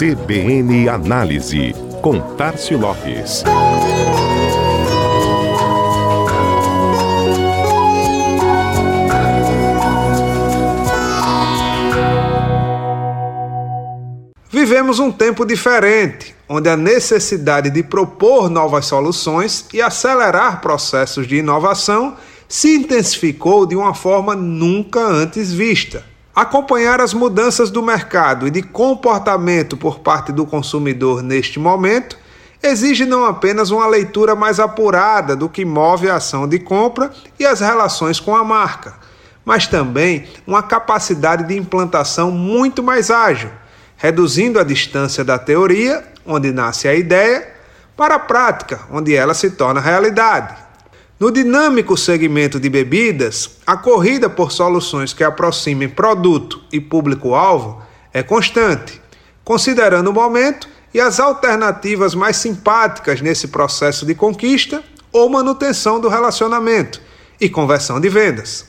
CBN Análise, com Tarcio Lopes. Vivemos um tempo diferente, onde a necessidade de propor novas soluções e acelerar processos de inovação se intensificou de uma forma nunca antes vista. Acompanhar as mudanças do mercado e de comportamento por parte do consumidor neste momento exige não apenas uma leitura mais apurada do que move a ação de compra e as relações com a marca, mas também uma capacidade de implantação muito mais ágil reduzindo a distância da teoria, onde nasce a ideia, para a prática, onde ela se torna realidade. No dinâmico segmento de bebidas, a corrida por soluções que aproximem produto e público-alvo é constante, considerando o momento e as alternativas mais simpáticas nesse processo de conquista ou manutenção do relacionamento e conversão de vendas.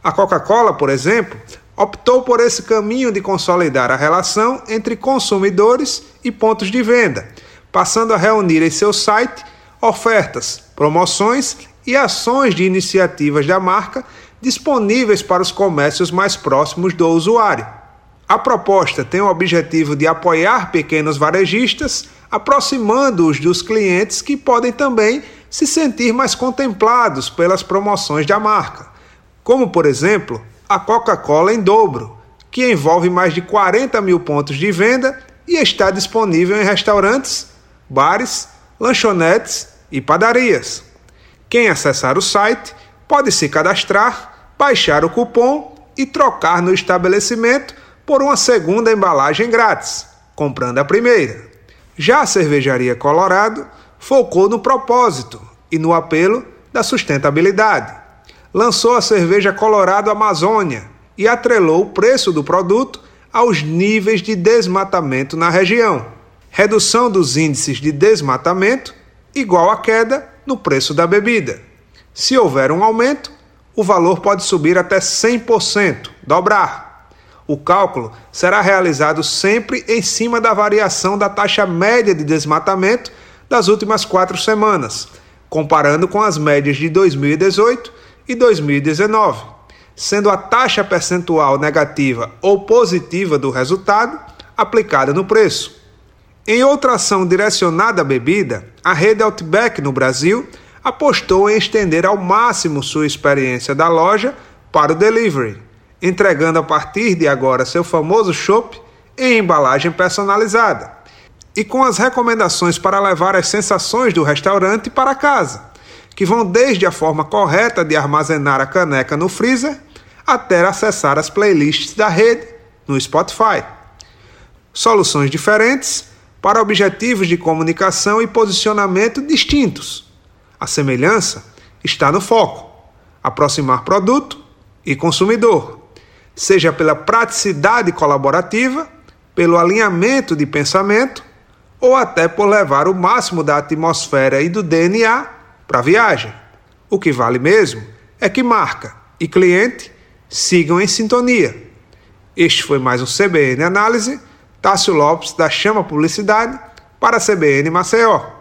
A Coca-Cola, por exemplo, optou por esse caminho de consolidar a relação entre consumidores e pontos de venda, passando a reunir em seu site ofertas, promoções e ações de iniciativas da marca disponíveis para os comércios mais próximos do usuário. A proposta tem o objetivo de apoiar pequenos varejistas, aproximando-os dos clientes que podem também se sentir mais contemplados pelas promoções da marca, como, por exemplo, a Coca-Cola em dobro, que envolve mais de 40 mil pontos de venda e está disponível em restaurantes, bares, lanchonetes e padarias. Quem acessar o site pode se cadastrar, baixar o cupom e trocar no estabelecimento por uma segunda embalagem grátis, comprando a primeira. Já a Cervejaria Colorado focou no propósito e no apelo da sustentabilidade lançou a cerveja Colorado Amazônia e atrelou o preço do produto aos níveis de desmatamento na região. Redução dos índices de desmatamento igual a queda no preço da bebida. Se houver um aumento, o valor pode subir até 100%, dobrar. O cálculo será realizado sempre em cima da variação da taxa média de desmatamento das últimas quatro semanas, comparando com as médias de 2018 e 2019, sendo a taxa percentual negativa ou positiva do resultado aplicada no preço. Em outra ação direcionada à bebida, a rede Outback no Brasil apostou em estender ao máximo sua experiência da loja para o delivery, entregando a partir de agora seu famoso chopp em embalagem personalizada e com as recomendações para levar as sensações do restaurante para casa que vão desde a forma correta de armazenar a caneca no freezer até acessar as playlists da rede no Spotify. Soluções diferentes para objetivos de comunicação e posicionamento distintos. A semelhança está no foco: aproximar produto e consumidor, seja pela praticidade colaborativa, pelo alinhamento de pensamento ou até por levar o máximo da atmosfera e do DNA para a viagem. O que vale mesmo é que marca e cliente sigam em sintonia. Este foi mais um CBN Análise. Tássio Lopes, da Chama Publicidade, para a CBN Maceió.